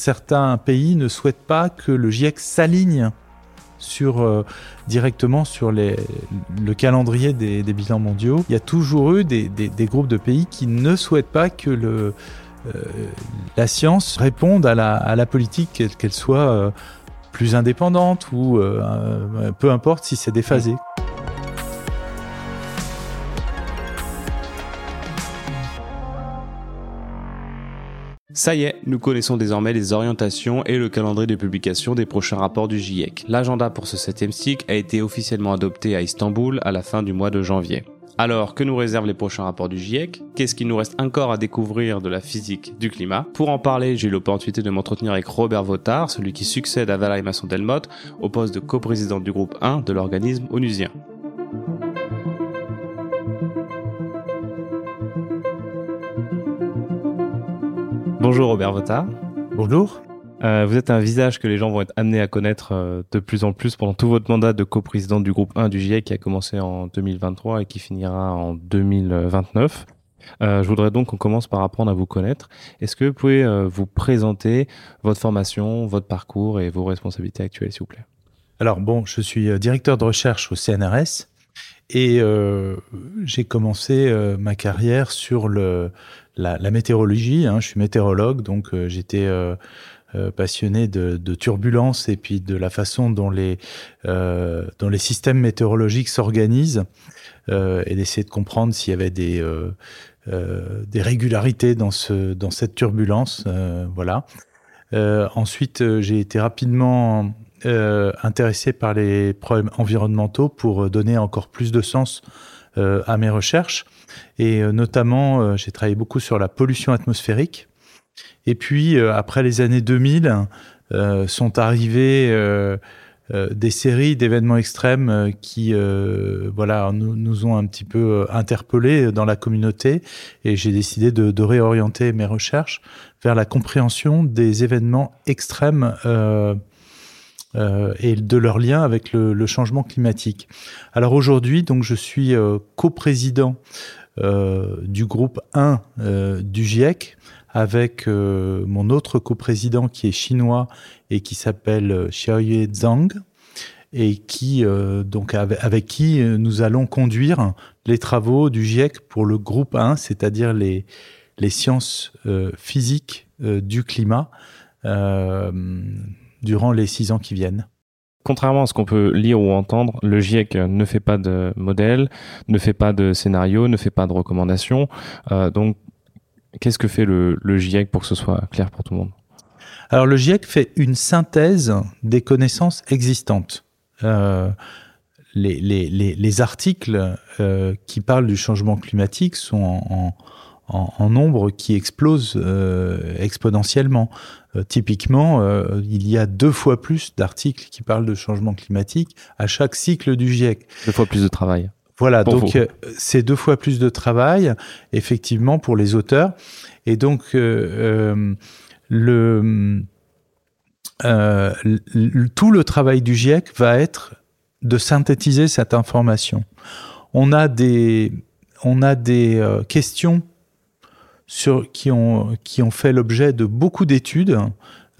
certains pays ne souhaitent pas que le GIEC s'aligne euh, directement sur le calendrier des, bilans mondiaux. Il y a toujours eu des, groupes de pays qui ne souhaitent pas que euh, la science réponde à la, à la politique, qu'elle soit euh, plus indépendante ou peu importe si c'est déphasé. Ça y est, nous connaissons désormais les orientations et le calendrier de publication des prochains rapports du GIEC. L'agenda pour ce septième cycle a été officiellement adopté à Istanbul à la fin du mois de janvier. Alors, que nous réservent les prochains rapports du GIEC Qu'est-ce qu'il nous reste encore à découvrir de la physique du climat? Pour en parler, j'ai eu l'opportunité de m'entretenir avec Robert Votard, celui qui succède à Valérie Masson-Delmotte au poste de coprésident du groupe 1 de l'organisme onusien. Bonjour Robert Votard. Bonjour. Euh, vous êtes un visage que les gens vont être amenés à connaître euh, de plus en plus pendant tout votre mandat de coprésident du groupe 1 du GIEC qui a commencé en 2023 et qui finira en 2029. Euh, je voudrais donc qu'on commence par apprendre à vous connaître. Est-ce que vous pouvez vous présenter votre formation, votre parcours et vos responsabilités actuelles, s'il vous plaît? Alors bon, je suis directeur de recherche au CNRS et j'ai commencé ma carrière sur la, météorologie. Hein, je suis météorologue, donc euh, j'étais euh, euh, passionné de, turbulences et puis de la façon dont les, systèmes météorologiques s'organisent et d'essayer de comprendre s'il y avait des, régularités dans, dans cette turbulence. voilà. ensuite, j'ai été rapidement intéressé par les problèmes environnementaux pour donner encore plus de sens à mes recherches. Et euh, notamment, euh, j'ai travaillé beaucoup sur la pollution atmosphérique. Et puis, euh, après les années 2000, sont arrivées des séries d'événements extrêmes qui voilà nous, nous, ont un petit peu interpellés dans la communauté et j'ai décidé de, réorienter mes recherches vers la compréhension des événements extrêmes euh, euh, et de leur lien avec le, le changement climatique. Alors aujourd'hui, donc je suis euh, coprésident euh, du groupe 1 euh, du GIEC avec euh, mon autre coprésident qui est chinois et qui s'appelle Xiaoyue Zhang et qui donc avec, qui nous allons conduire les travaux du GIEC pour le groupe 1, c'est-à-dire les les sciences physiques du climat durant les six ans qui viennent. Contrairement à ce qu'on peut lire ou entendre, le GIEC ne fait pas de modèle, ne fait pas de scénario, ne fait pas de recommandations. Euh, donc, qu'est-ce que fait le, GIEC pour que ce soit clair pour tout le monde? Alors, le GIEC fait une synthèse des connaissances existantes. Euh, les, articles euh, qui parlent du changement climatique sont en, en, nombre qui explose euh, exponentiellement. Euh, typiquement, euh, il y a deux fois plus d'articles qui parlent de changement climatique à chaque cycle du GIEC. Deux fois plus de travail. Voilà, donc c'est deux fois plus de travail, effectivement, pour les auteurs. Et donc, le, tout le travail du GIEC va être de synthétiser cette information. On a des, on a des questions sur, qui, ont, qui ont fait l'objet de beaucoup d'études.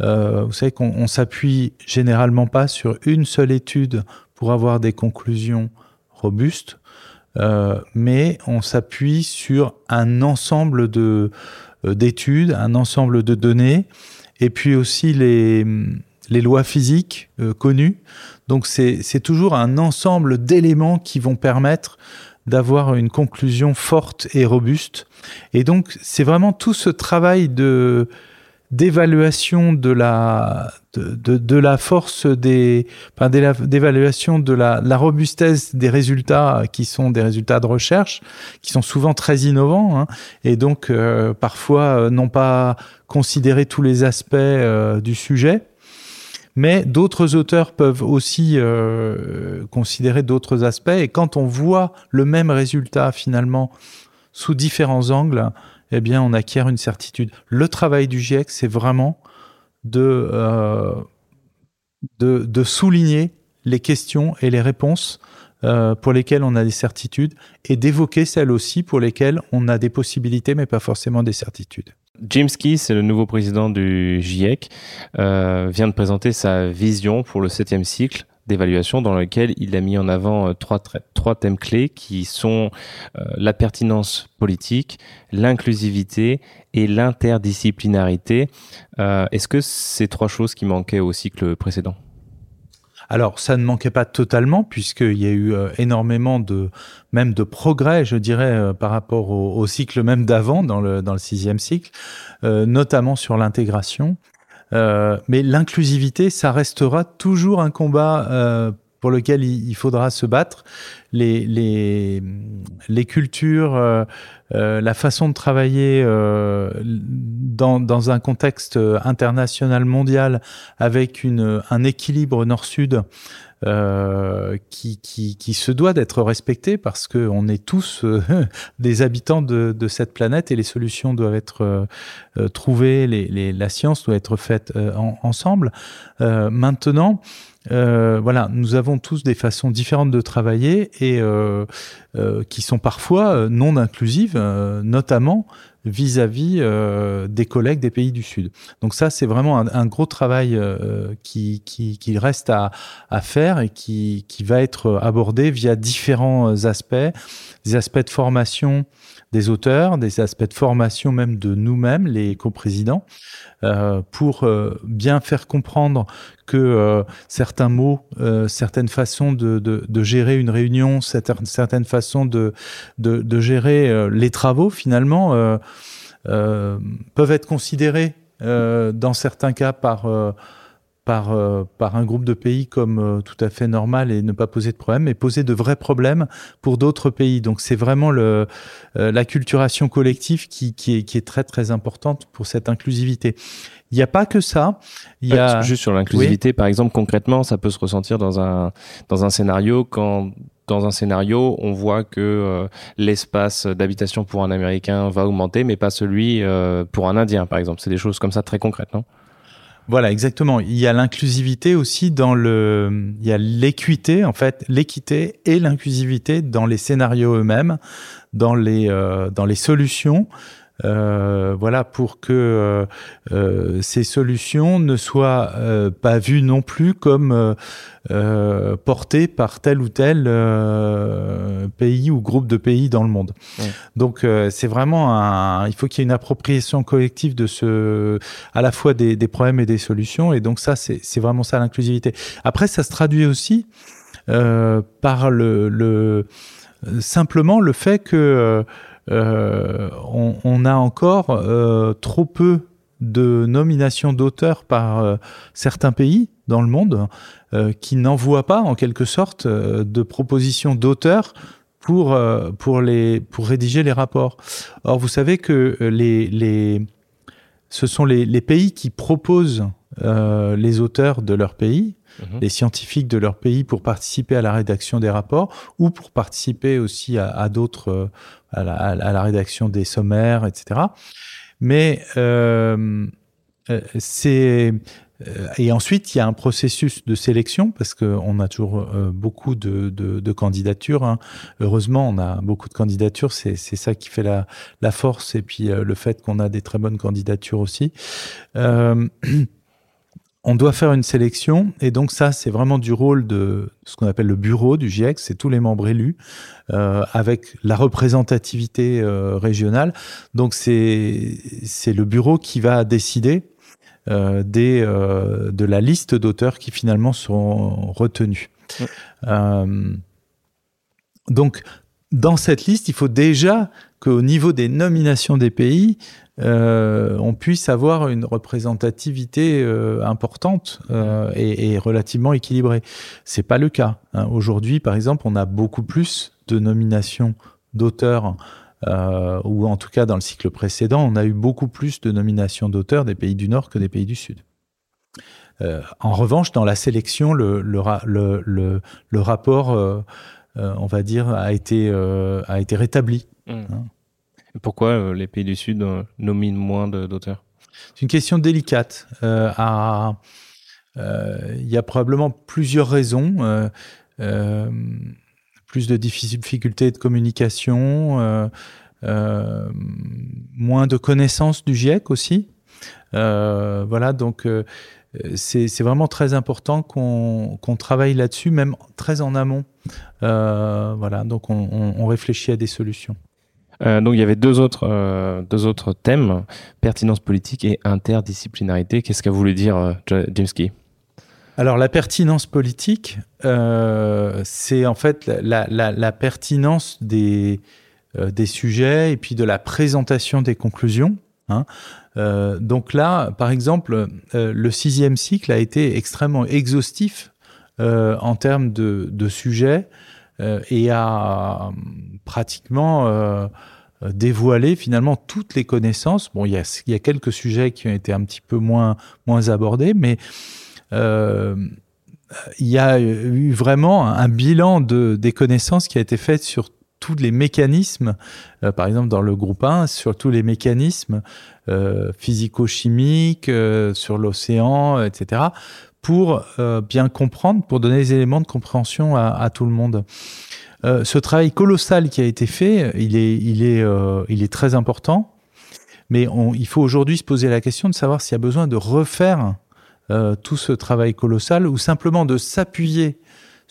Euh, vous savez qu'on s'appuie généralement pas sur une seule étude pour avoir des conclusions robustes, euh, mais on s'appuie sur un ensemble euh, d'études, un ensemble de données, et puis aussi les, les lois physiques connues. Donc c'est toujours un ensemble d'éléments qui vont permettre d'avoir une conclusion forte et robuste. Et donc, c'est vraiment tout ce travail de d'évaluation de la de, de, la force des enfin, d'évaluation de la, robustesse des résultats qui sont des résultats de recherche qui sont souvent très innovants hein, et donc euh, parfois euh, n'ont pas considéré tous les aspects euh, du sujet mais d'autres auteurs peuvent aussi euh, considérer d'autres aspects. Et quand on voit le même résultat finalement sous différents angles, eh bien, on acquiert une certitude. Le travail du GIEC, c'est vraiment de, euh, de, souligner les questions et les réponses euh, pour lesquelles on a des certitudes et d'évoquer celles aussi pour lesquelles on a des possibilités mais pas forcément des certitudes. James Key, c'est le nouveau président du GIEC, euh, vient de présenter sa vision pour le septième cycle d'évaluation dans lequel il a mis en avant euh, trois, thèmes clés qui sont euh, la pertinence politique, l'inclusivité et l'interdisciplinarité. Est-ce que c'est trois choses qui manquaient au cycle précédent? Alors, ça ne manquait pas totalement, puisqu'il y a eu euh, énormément de, même de progrès, je dirais, euh, par rapport au, cycle même d'avant, dans le, dans le sixième cycle, euh, notamment sur l'intégration. mais l'inclusivité, ça restera toujours un combat pour lequel il, faudra se battre. Les, les, les cultures, euh, euh, la façon de travailler euh, dans, dans, un contexte international mondial avec une, un équilibre nord-sud euh, qui, qui, qui, se doit d'être respecté parce qu'on est tous des habitants de, de, cette planète et les solutions doivent être trouvées, les, la science doit être faite ensemble. maintenant, euh, voilà, nous avons tous des façons différentes de travailler et euh, euh, qui sont parfois non inclusives, notamment vis-à-vis des collègues des pays du Sud. Donc ça, c'est vraiment un, gros travail qui, qui, reste à, à, faire et qui, qui va être abordé via différents aspects, des aspects de formation des auteurs, des aspects de formation même de nous-mêmes, les coprésidents, euh, pour euh, bien faire comprendre que euh, certains mots, certaines façons de, de, de, gérer une réunion, certaines façons de, de gérer les travaux, finalement, peuvent être considérés dans certains cas par par, euh, par un groupe de pays comme euh, tout à fait normal et ne pas poser de problème, mais poser de vrais problèmes pour d'autres pays. Donc c'est vraiment le, euh, l'acculturation collective qui, qui, est, qui est très très importante pour cette inclusivité. Il n'y a pas que ça. Il y a... Juste sur l'inclusivité, par exemple, concrètement, ça peut se ressentir dans un, dans un scénario quand dans un scénario, on voit que l'espace d'habitation pour un Américain va augmenter, mais pas celui pour un Indien, par exemple. C'est des choses comme ça très concrètes, non? Voilà, exactement. Il y a l'inclusivité aussi dans le, il y a l'équité en fait, l'équité et l'inclusivité dans les scénarios eux-mêmes, dans les euh, dans les solutions. Euh, voilà, pour que euh, euh, ces solutions ne soient pas vues non plus comme portées par tel ou tel pays ou groupe de pays dans le monde. Donc c'est vraiment un, il faut qu'il y ait une appropriation collective de ce, à la fois des, des problèmes et des solutions. Et donc ça, c'est vraiment ça l'inclusivité. Après, ça se traduit aussi par le, le simplement le fait que euh, on, a encore euh, trop peu de nominations d'auteurs par euh, certains pays dans le monde qui n'envoient pas en quelque sorte de propositions d'auteurs pour, pour, les, pour rédiger les rapports. Or, vous savez que les, les, ce sont les, les pays qui proposent les auteurs de leur pays Mhm. les scientifiques de leur pays pour participer à la rédaction des rapports ou pour participer aussi à, d'autres, euh, à, la, rédaction des sommaires, etc. Mais euh, euh, c'est et ensuite, il y a un processus de sélection parce qu'on a toujours beaucoup de, candidatures. Hein. Heureusement, on a beaucoup de candidatures. C'est ça qui fait la, la force et puis le fait qu'on a des très bonnes candidatures aussi. on doit faire une sélection et donc ça c'est vraiment du rôle de ce qu'on appelle le bureau du GIEC, c'est tous les membres élus euh, avec la représentativité euh, régionale. Donc c'est c'est le bureau qui va décider euh, des de la liste d'auteurs qui finalement seront retenus. donc dans cette liste, il faut déjà qu'au niveau des nominations des pays, euh, on puisse avoir une représentativité euh, importante euh, et, relativement équilibrée. C'est pas le cas. Hein. Aujourd'hui, par exemple, on a beaucoup plus de nominations d'auteurs, ou en tout cas dans le cycle précédent, on a eu beaucoup plus de nominations d'auteurs des pays du Nord que des pays du Sud. en revanche, dans la sélection, le, le, rapport, on va dire, a été, a été rétabli. Mmh. Hein. Pourquoi euh, les pays du Sud euh, nominent moins d'auteurs? C'est une question délicate. Euh, il y a probablement plusieurs raisons. plus de difficultés de communication, moins de connaissances du GIEC aussi. voilà, donc c'est vraiment très important qu'on travaille là-dessus, même très en amont. voilà, donc on réfléchit à des solutions. Euh, donc il y avait deux autres, euh, deux autres thèmes, pertinence politique et interdisciplinarité. Qu'est-ce qu'a voulu dire euh, James Key alors la pertinence politique, c'est en fait la, la, la pertinence des, des sujets et puis de la présentation des conclusions. Hein. Donc là, par exemple, le sixième cycle a été extrêmement exhaustif en termes de, sujets et a pratiquement euh, dévoiler finalement toutes les connaissances. Bon, il y a, quelques sujets qui ont été un petit peu moins, moins abordés, mais euh, il y a eu vraiment un bilan de, des connaissances qui a été fait sur tous les mécanismes, euh, par exemple dans le groupe 1, sur tous les mécanismes euh, physico-chimiques, euh, sur l'océan, etc., pour bien comprendre, pour donner des éléments de compréhension à, tout le monde. Euh, ce travail colossal qui a été fait, il est, il est, euh, il est très important. Mais il faut aujourd'hui se poser la question de savoir s'il y a besoin de refaire euh, tout ce travail colossal ou simplement de s'appuyer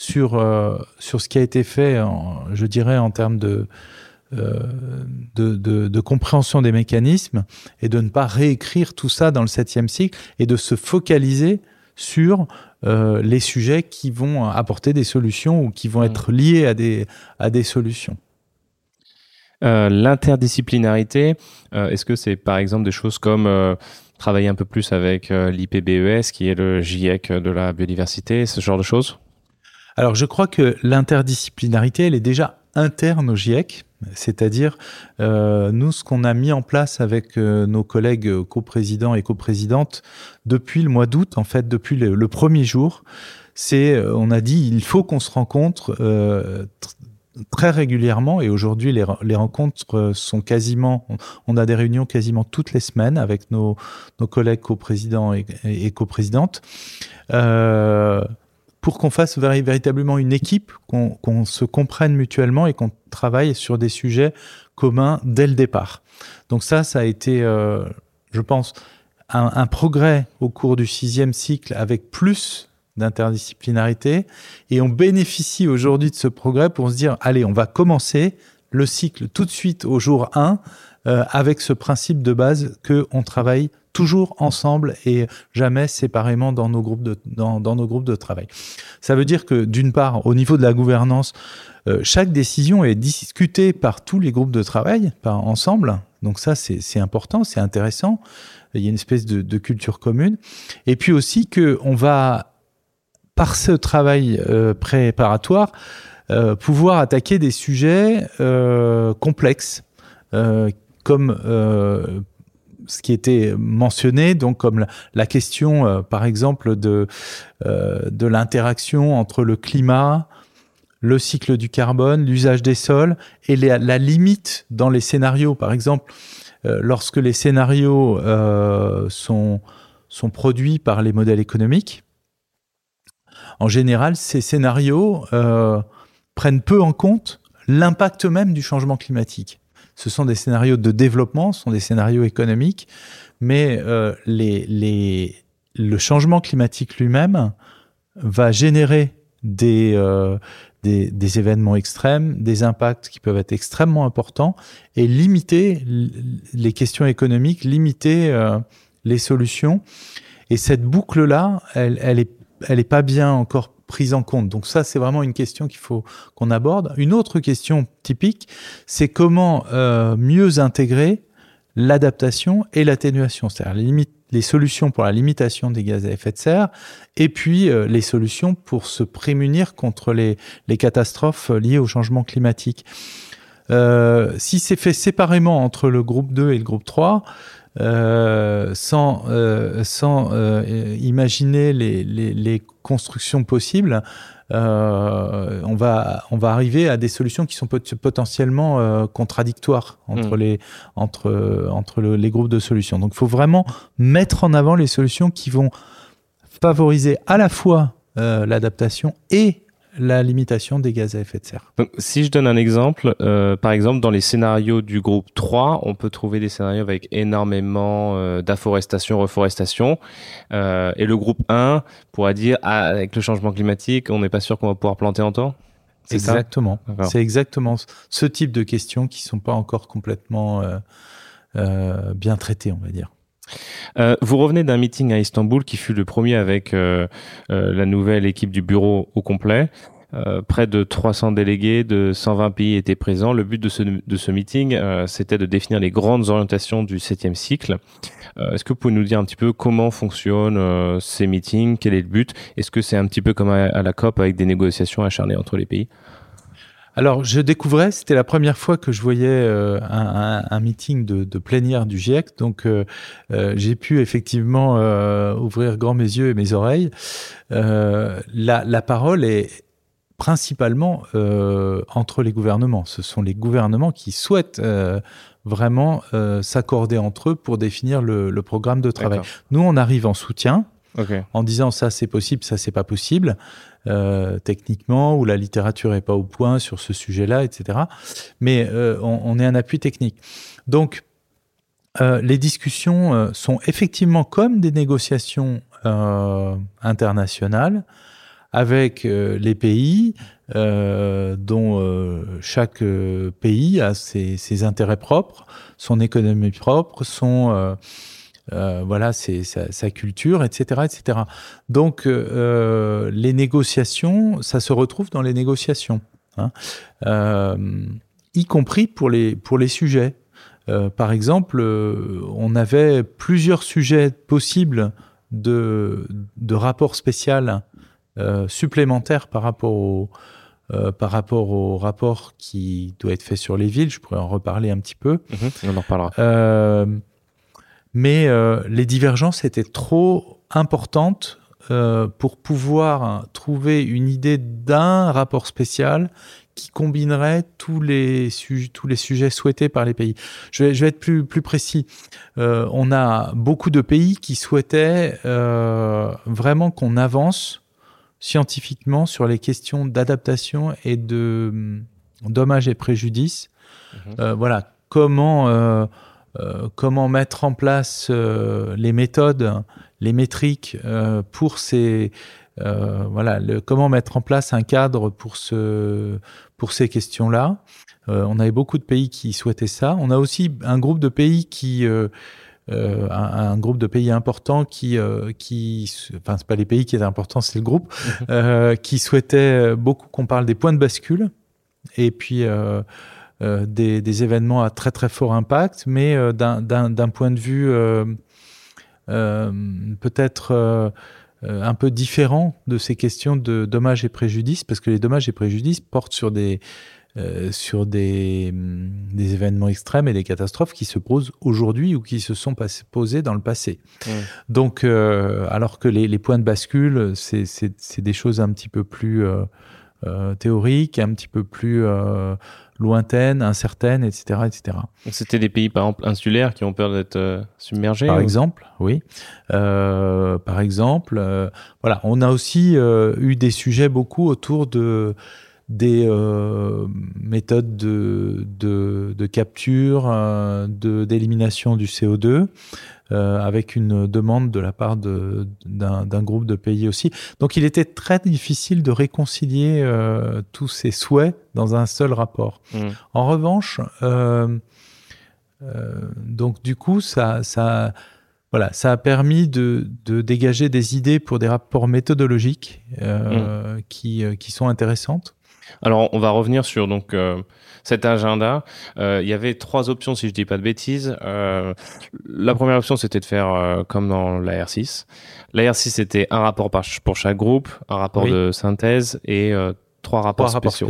sur, sur ce qui a été fait, en, je dirais, en termes de, de, de, de, compréhension des mécanismes et de ne pas réécrire tout ça dans le septième cycle et de se focaliser sur euh, les sujets qui vont apporter des solutions ou qui vont être liés à des, à des solutions. Euh, L'interdisciplinarité, euh, est-ce que c'est par exemple des choses comme euh, travailler un peu plus avec euh, l'IPBES, qui est le GIEC de la biodiversité, ce genre de choses? Alors je crois que l'interdisciplinarité, elle est déjà interne au GIEC. C'est-à-dire, euh, nous, ce qu'on a mis en place avec euh, nos collègues coprésidents et coprésidentes depuis le mois d'août, en fait, depuis le, premier jour, c'est, euh, on a dit, il faut qu'on se rencontre très régulièrement. Et aujourd'hui, les, rencontres sont quasiment, on a des réunions quasiment toutes les semaines avec nos, collègues coprésidents et, et coprésidentes. Euh, pour qu'on fasse véritablement une équipe, qu'on qu se comprenne mutuellement et qu'on travaille sur des sujets communs dès le départ. Donc ça, ça a été, euh, je pense, un, un, progrès au cours du sixième cycle avec plus d'interdisciplinarité. Et on bénéficie aujourd'hui de ce progrès pour se dire, allez, on va commencer le cycle tout de suite au jour 1 euh, avec ce principe de base que on travaille toujours ensemble et jamais séparément dans nos groupes de, dans, dans nos groupes de travail. Ça veut dire que d'une part, au niveau de la gouvernance, euh, chaque décision est discutée par tous les groupes de travail, par ensemble. Donc ça, c'est important, c'est intéressant. Il y a une espèce de, de, culture commune. Et puis aussi que on va, par ce travail euh, préparatoire, euh, pouvoir attaquer des sujets euh, complexes, euh, comme euh, ce qui était mentionné, donc comme la, question, euh, par exemple, de, euh, de l'interaction entre le climat, le cycle du carbone, l'usage des sols et la limite dans les scénarios. Par exemple, lorsque les scénarios sont, sont produits par les modèles économiques, en général, ces scénarios prennent peu en compte l'impact même du changement climatique ce sont des scénarios de développement, ce sont des scénarios économiques, mais euh, le changement climatique lui-même va générer des, euh, des, événements extrêmes, des impacts qui peuvent être extrêmement importants et limiter les questions économiques, limiter euh, les solutions. Et cette boucle-là, elle, elle est, elle est pas bien encore prise en compte. Donc ça, c'est vraiment une question qu'il faut qu'on aborde. Une autre question typique, c'est comment euh, mieux intégrer l'adaptation et l'atténuation, c'est-à-dire les, solutions pour la limitation des gaz à effet de serre et puis euh, les solutions pour se prémunir contre les, les catastrophes liées au changement climatique. Euh, si c'est fait séparément entre le groupe 2 et le groupe 3, euh, sans, euh, sans euh, imaginer les, les, les, constructions possibles, on, va, on va arriver à des solutions qui sont pot potentiellement contradictoires entre, mmh. les, entre, entre le, les groupes de solutions. Donc il faut vraiment mettre en avant les solutions qui vont favoriser à la fois l'adaptation et la limitation des gaz à effet de serre. Donc, si je donne un exemple, euh, par exemple, dans les scénarios du groupe 3, on peut trouver des scénarios avec énormément euh, d'afforestation, reforestation. Euh, et le groupe 1 pourrait dire, ah, avec le changement climatique, on n'est pas sûr qu'on va pouvoir planter en temps Exactement. C'est exactement ce type de questions qui sont pas encore complètement bien traitées, on va dire. Euh, vous revenez d'un meeting à Istanbul qui fut le premier avec euh, euh, la nouvelle équipe du bureau au complet. près de 300 délégués de 120 pays étaient présents. Le but de ce, de ce meeting, c'était de définir les grandes orientations du septième cycle. Est-ce que vous pouvez nous dire un petit peu comment fonctionnent ces meetings? Quel est le but? Est-ce que c'est un petit peu comme à la COP avec des négociations acharnées entre les pays? Alors, je découvrais, c'était la première fois que je voyais euh, un, meeting de, de, plénière du GIEC, donc euh, euh, j'ai pu effectivement ouvrir grand mes yeux et mes oreilles. La, la, parole est principalement entre les gouvernements. Ce sont les gouvernements qui souhaitent vraiment s'accorder entre eux pour définir le, le programme de travail. Nous, on arrive en soutien. En disant ça c'est possible, ça c'est pas possible. Euh, techniquement, ou la littérature n'est pas au point sur ce sujet-là, etc. Mais euh, on, est un appui technique. Donc, euh, les discussions sont effectivement comme des négociations internationales avec les pays dont chaque pays a ses, ses, intérêts propres, son économie propre, son euh, voilà, c'est sa, culture, etc., etc. Donc, euh, les négociations, ça se retrouve dans les négociations, hein. euh, y compris pour les pour les sujets. par exemple, on avait plusieurs sujets possibles de de rapport spécial supplémentaires par rapport au par rapport au rapport qui doit être fait sur les villes. Je pourrais en reparler un petit peu. Mhm, on en reparlera mais euh, les divergences étaient trop importantes euh, pour pouvoir trouver une idée d'un rapport spécial qui combinerait tous les, tous les sujets souhaités par les pays. Je vais, je vais être plus, plus précis. Euh, on a beaucoup de pays qui souhaitaient vraiment qu'on avance scientifiquement sur les questions d'adaptation et de dommages et préjudices. Mhm. Voilà, comment comment mettre en place euh, les méthodes, les métriques euh, pour ces voilà, comment mettre en place un cadre pour ce pour ces questions-là. on avait beaucoup de pays qui souhaitaient ça. On a aussi un groupe de pays qui un, groupe de pays importants qui, qui, enfin c'est pas les pays qui étaient importants, c'est le groupe, mhm. qui souhaitait beaucoup qu'on parle des points de bascule. Et puis euh, des, événements à très très fort impact, mais euh, d'un point de vue euh, peut-être un peu différent de ces questions de dommages et préjudices, parce que les dommages et préjudices portent sur des, sur des, des, événements extrêmes et des catastrophes qui se posent aujourd'hui ou qui se sont posés dans le passé. Donc, alors que les, les, points de bascule, c'est des choses un petit peu plus théoriques, un petit peu plus lointaines, incertaines, etc. etc. C'était des pays, par exemple, insulaires qui ont peur d'être euh, submergés Par exemple, oui. Euh, par exemple, euh, voilà, on a aussi eu des sujets beaucoup autour de des méthodes de, de, de capture, de d'élimination du CO2. Euh, avec une demande de la part d'un groupe de pays aussi. Donc il était très difficile de réconcilier euh, tous ces souhaits dans un seul rapport. Mmh. En revanche, euh, donc du coup, ça, ça, voilà, ça a permis de, de, dégager des idées pour des rapports méthodologiques mmh. qui, qui sont intéressantes. Alors, on va revenir sur donc cet agenda. Euh, il y avait trois options, si je dis pas de bêtises. Euh, la première option, c'était de faire comme dans la R6. La R6, c'était un rapport pour chaque groupe, un rapport de synthèse et trois rapports spéciaux.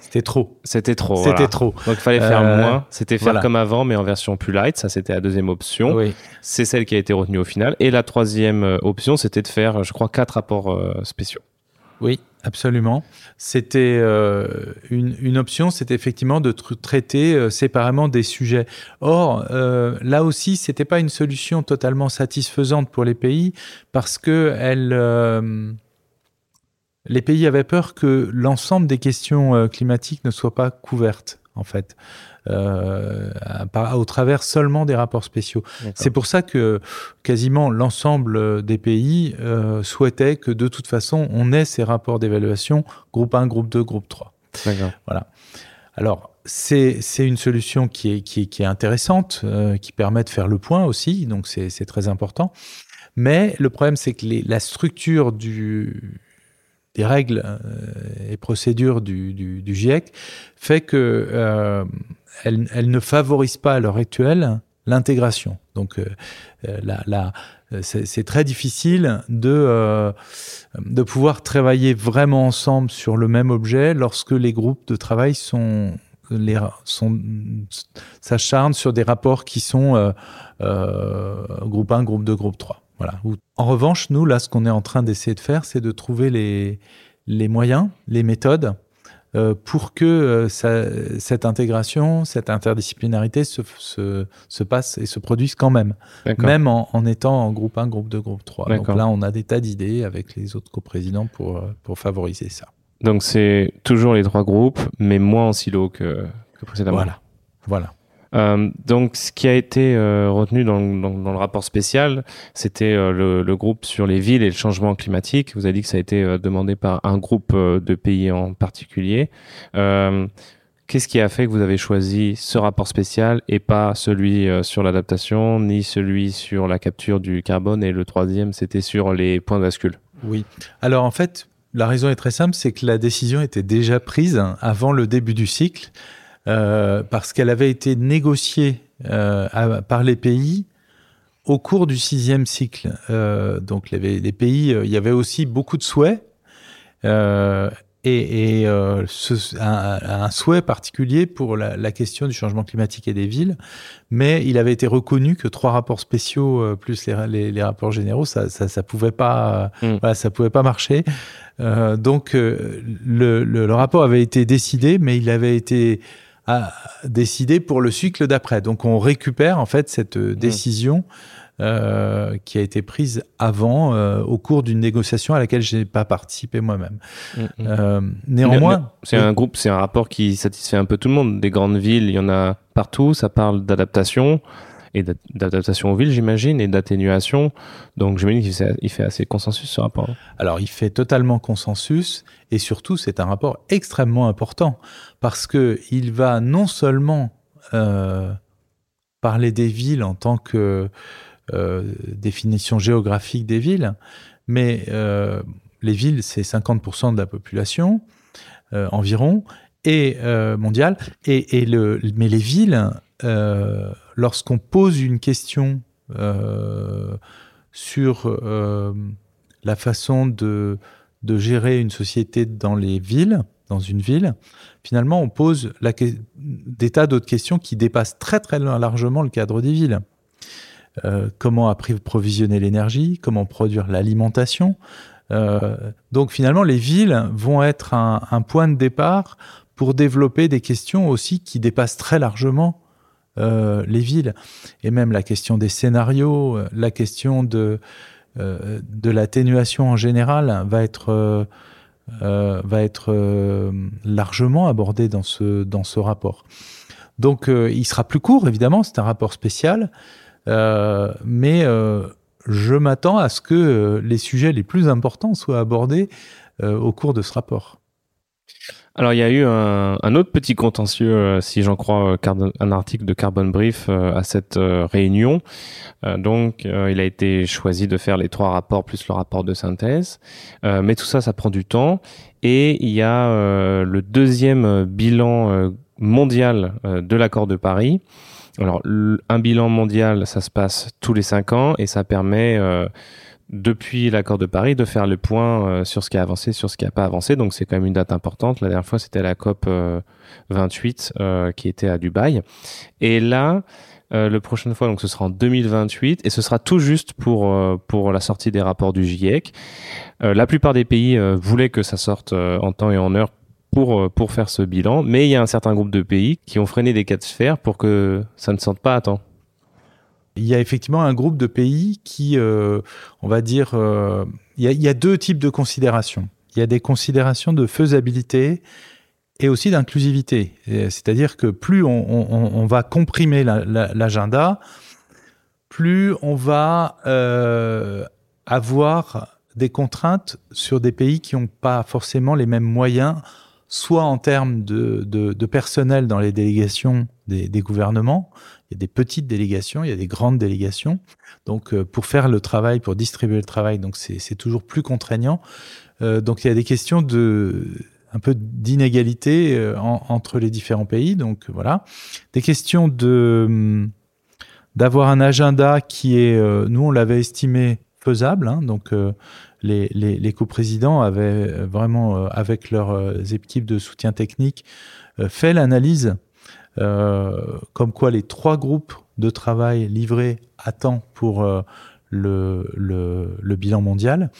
C'était trop. C'était trop. C'était trop. Donc il fallait faire moins. C'était faire comme avant, mais en version plus light. Ça, c'était la deuxième option. C'est celle qui a été retenue au final. Et la troisième option, c'était de faire, je crois, quatre rapports spéciaux. Oui, absolument. C'était euh, une, option, c'était effectivement de traiter euh, séparément des sujets. Or, euh, là aussi, c'était pas une solution totalement satisfaisante pour les pays parce que les pays avaient peur que l'ensemble des questions climatiques ne soient pas couvertes, en fait. Euh, au travers seulement des rapports spéciaux. C'est pour ça que quasiment l'ensemble des pays euh, souhaitaient que de toute façon on ait ces rapports d'évaluation groupe 1, groupe 2, groupe 3. Voilà. Alors, c'est une solution qui est, qui, qui est intéressante, euh, qui permet de faire le point aussi, donc c'est très important. Mais le problème, c'est que les, la structure du, des règles euh, et procédures du, du, du, GIEC fait que euh, elle, elle, ne favorise pas à l'heure actuelle l'intégration. Donc, euh, la, c'est très difficile de, de pouvoir travailler vraiment ensemble sur le même objet lorsque les groupes de travail sont sont s'acharnent sur des rapports qui sont groupe 1, groupe 2, groupe 3. Voilà. En revanche, nous, là, ce qu'on est en train d'essayer de faire, c'est de trouver les, les moyens, les méthodes euh, pour que euh, ça, cette intégration, cette interdisciplinarité se, se, se, passe et se produise quand même, même en, en, étant en groupe 1, groupe 2, groupe 3. Donc là, on a des tas d'idées avec les autres coprésidents pour, euh, pour favoriser ça. Donc c'est toujours les trois groupes, mais moins en silo que, que précédemment. Voilà. Voilà. Euh, donc, ce qui a été euh, retenu dans, le rapport spécial, c'était euh, le, le, groupe sur les villes et le changement climatique. Vous avez dit que ça a été demandé par un groupe de pays en particulier. Qu'est-ce qui a fait que vous avez choisi ce rapport spécial et pas celui sur l'adaptation, ni celui sur la capture du carbone? Et le troisième, c'était sur les points de bascule Oui. Alors en fait, la raison est très simple, c'est que la décision était déjà prise avant le début du cycle. Euh, parce qu'elle avait été négociée euh, par les pays au cours du sixième cycle. Euh, donc les, les pays, il y avait aussi beaucoup de souhaits et, et ce, un, un, souhait particulier pour la, la, question du changement climatique et des villes, mais il avait été reconnu que trois rapports spéciaux plus les, les, les rapports généraux, ça, ça, ça pouvait pas, mm. voilà, ça pouvait pas marcher. Donc le, le, le, rapport avait été décidé, mais il avait été à décider pour le cycle d'après. Donc on récupère en fait cette mmh. décision euh, qui a été prise avant, euh, au cours d'une négociation à laquelle je n'ai pas participé moi-même. Mmh, mmh. Euh, néanmoins, c'est un groupe, c'est un rapport qui satisfait un peu tout le monde. Des grandes villes, il y en a partout. Ça parle d'adaptation et d'adaptation aux villes, j'imagine, et d'atténuation. Donc, j'imagine qu'il fait, assez consensus ce rapport. Alors, il fait totalement consensus, et surtout, c'est un rapport extrêmement important parce que il va non seulement euh, parler des villes en tant que euh, définition géographique des villes, mais euh, les villes, c'est 50% de la population environ et mondiale, et, le, mais les villes lorsqu'on pose une question euh, sur euh, la façon de, gérer une société dans les villes, dans une ville, finalement, on pose la, des tas d'autres questions qui dépassent très très largement le cadre des villes. Euh, comment approvisionner l'énergie, comment produire l'alimentation. Donc finalement, les villes vont être un, point de départ pour développer des questions aussi qui dépassent très largement euh, les villes. Et même la question des scénarios, euh, la question de, euh, de l'atténuation en général va être, euh, euh va être largement abordée dans ce, dans ce rapport. Donc il sera plus court, évidemment, c'est un rapport spécial, mais je m'attends à ce que les sujets les plus importants soient abordés au cours de ce rapport. Alors il y a eu un, autre petit contentieux, euh, si j'en crois euh, un article de Carbon Brief euh, à cette réunion. donc il a été choisi de faire les trois rapports plus le rapport de synthèse. mais tout ça, ça prend du temps. Et il y a le deuxième bilan mondial de l'accord de Paris. Alors un bilan mondial, ça se passe tous les cinq ans et ça permet depuis l'accord de Paris de faire le point euh, sur ce qui a avancé, sur ce qui n'a pas avancé. Donc c'est quand même une date importante. La dernière fois, c'était la COP 28 euh, euh, qui était à Dubaï. Et là, euh, le prochaine fois, donc ce sera en 2028 et ce sera tout juste pour pour la sortie des rapports du GIEC. la plupart des pays voulaient que ça sorte en temps et en heure pour pour faire ce bilan, mais il y a un certain groupe de pays qui ont freiné des cas de fer pour que ça ne sorte pas à temps il y a effectivement un groupe de pays qui, euh, on va dire, euh, il, y a, deux types de considérations. il y a des considérations de faisabilité et aussi d'inclusivité. C'est-à-dire que plus on, va comprimer l'agenda, plus on va euh, avoir des contraintes sur des pays qui n'ont pas forcément les mêmes moyens, soit en termes de, personnel dans les délégations des, gouvernements, il y a des petites délégations, il y a des grandes délégations. Donc, euh, pour faire le travail, pour distribuer le travail, donc c'est toujours plus contraignant. Euh, donc, il y a des questions de un peu d'inégalité euh, entre les différents pays. Donc voilà, des questions de hum, d'avoir un agenda qui est, nous on l'avait estimé faisable. Hein. donc euh, les, les, coprésidents avaient vraiment, avec leurs équipes de soutien technique, fait l'analyse comme quoi les trois groupes de travail livrés à temps pour le, le, bilan mondial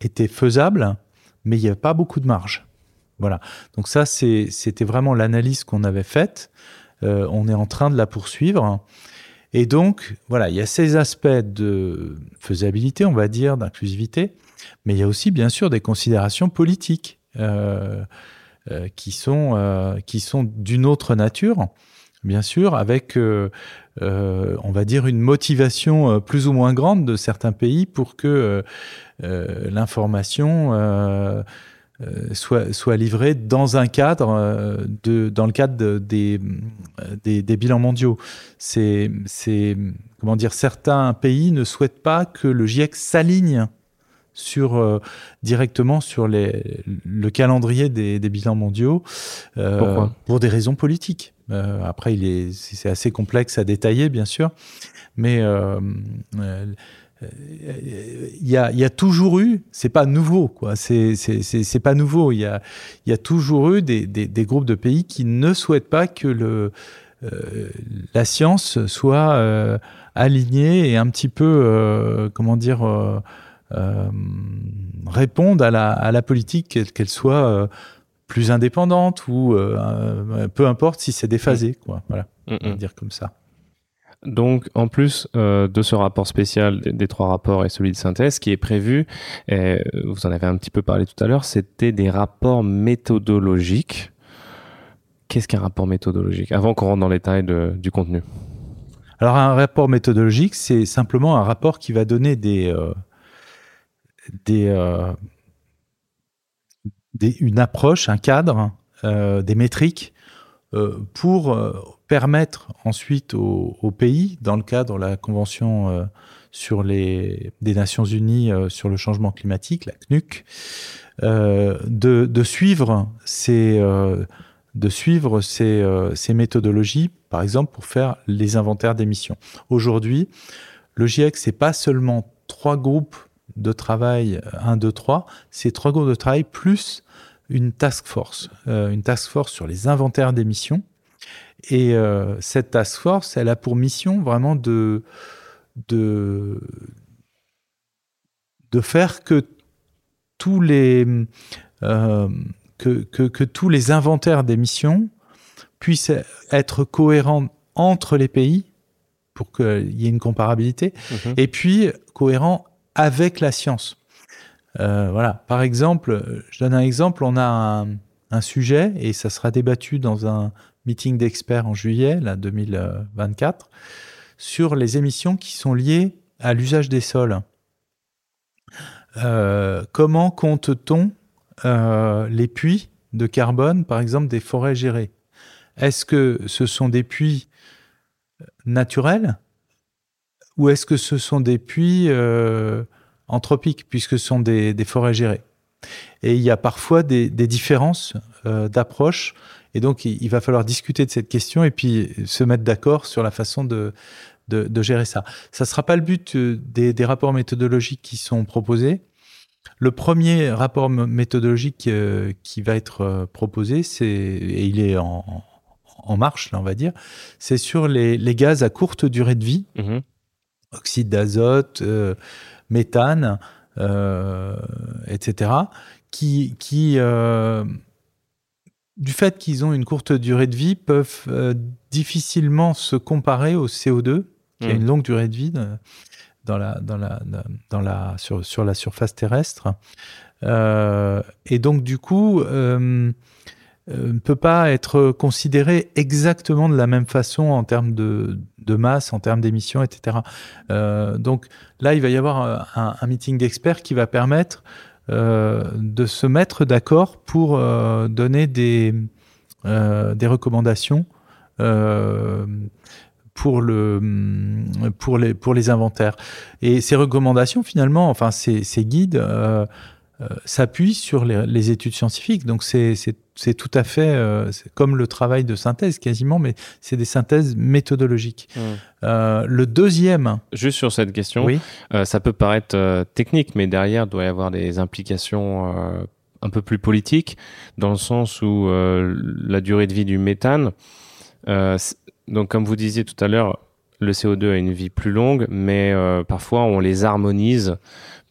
étaient faisables mais il n'y avait pas beaucoup de marge. Voilà. Donc ça, c'était vraiment l'analyse qu'on avait faite. Euh, on est en train de la poursuivre. Et donc, voilà, il y a ces aspects de faisabilité, on va dire, d'inclusivité, mais il y a aussi, bien sûr, des considérations politiques euh, euh, qui sont, qui sont d'une autre nature, bien sûr, avec, on va dire, une motivation plus ou moins grande de certains pays pour que euh, l'information euh, euh, soit, soit livrée dans un cadre, de, dans le cadre des, des, des, bilans mondiaux. C'est, comment dire, certains pays ne souhaitent pas que le GIEC s'aligne sur directement sur les, le calendrier des, des bilans mondiaux pour des raisons politiques. après, il est, c'est assez complexe à détailler, bien sûr, mais il y, a, il y a, toujours eu, c'est pas nouveau, quoi. C'est, c'est, pas nouveau. Il y a, il y a toujours eu des, des, des, groupes de pays qui ne souhaitent pas que le, euh, la science soit euh, alignée et un petit peu, euh, comment dire, répondre à la, à la politique, qu'elle soit plus indépendante ou peu importe si c'est déphasé, quoi. Voilà, mm, on va mm. dire comme ça. Donc, en plus euh, de ce rapport spécial des, trois rapports et celui de synthèse qui est prévu, et vous en avez un petit peu parlé tout à l'heure, c'était des rapports méthodologiques. Qu'est-ce qu'un rapport méthodologique Avant qu'on rentre dans les détails du contenu? Alors, un rapport méthodologique, c'est simplement un rapport qui va donner des, euh, euh, des, une approche, un cadre, des métriques pour permettre ensuite au, pays, dans le cadre de la Convention euh, sur les, des Nations Unies euh, sur le changement climatique, la CNUC, euh, de, de, suivre ces, de suivre ces, ces, méthodologies, par exemple pour faire les inventaires d'émissions. Aujourd'hui, le GIEC, c'est pas seulement trois groupes de travail, 1, 2, 3, c'est trois groupes de travail plus une task force, une task force sur les inventaires d'émissions et euh, cette task force, elle a pour mission vraiment de, de, de faire que tous les, euh, que, que, tous les inventaires d'émissions puissent être cohérents entre les pays pour qu'il y ait une comparabilité, mhm. et puis cohérents avec la science. Euh, voilà. Par exemple, je donne un exemple, on a un, sujet, et ça sera débattu dans un meeting d'experts en juillet là, 2024 sur les émissions qui sont liées à l'usage des sols. Euh, comment compte-t-on euh, les puits de carbone, par exemple, des forêts gérées? Est-ce que ce sont des puits naturels? Ou est-ce que ce sont des puits euh, anthropiques, puisque ce sont des, forêts gérées? Et il y a parfois des, des différences d'approche et donc, il, va falloir discuter de cette question et puis se mettre d'accord sur la façon de, de, gérer ça. Ça ne sera pas le but euh, des, rapports méthodologiques qui sont proposés. Le premier rapport méthodologique euh, qui va être euh, proposé, c'est, et il est en, en, marche, là, on va dire, c'est sur les, les, gaz à courte durée de vie, mmh oxyde d'azote, méthane, etc., qui, qui du fait qu'ils ont une courte durée de vie, peuvent euh, difficilement se comparer au CO2, qui a hmm. une longue durée de vie. dans la, dans la, dans la, sur, sur la surface terrestre. et donc, du coup, ne peut pas être considéré exactement de la même façon en termes de, de masse, en termes d'émissions, etc. donc là, il va y avoir un, un meeting d'experts qui va permettre de se mettre d'accord pour donner des, des recommandations pour, le, pour, les, pour les inventaires. Et ces recommandations, finalement, enfin, ces, guides euh, euh, s'appuient sur les, les, études scientifiques. Donc, c'est tout à fait euh, comme le travail de synthèse, quasiment, mais c'est des synthèses méthodologiques. Mmh. Euh, le deuxième. Juste sur cette question, oui. Euh, ça peut paraître technique, mais derrière, il doit y avoir des implications un peu plus politiques, dans le sens où la durée de vie du méthane. Donc, comme vous disiez tout à l'heure, le CO2 a une vie plus longue, mais parfois on les harmonise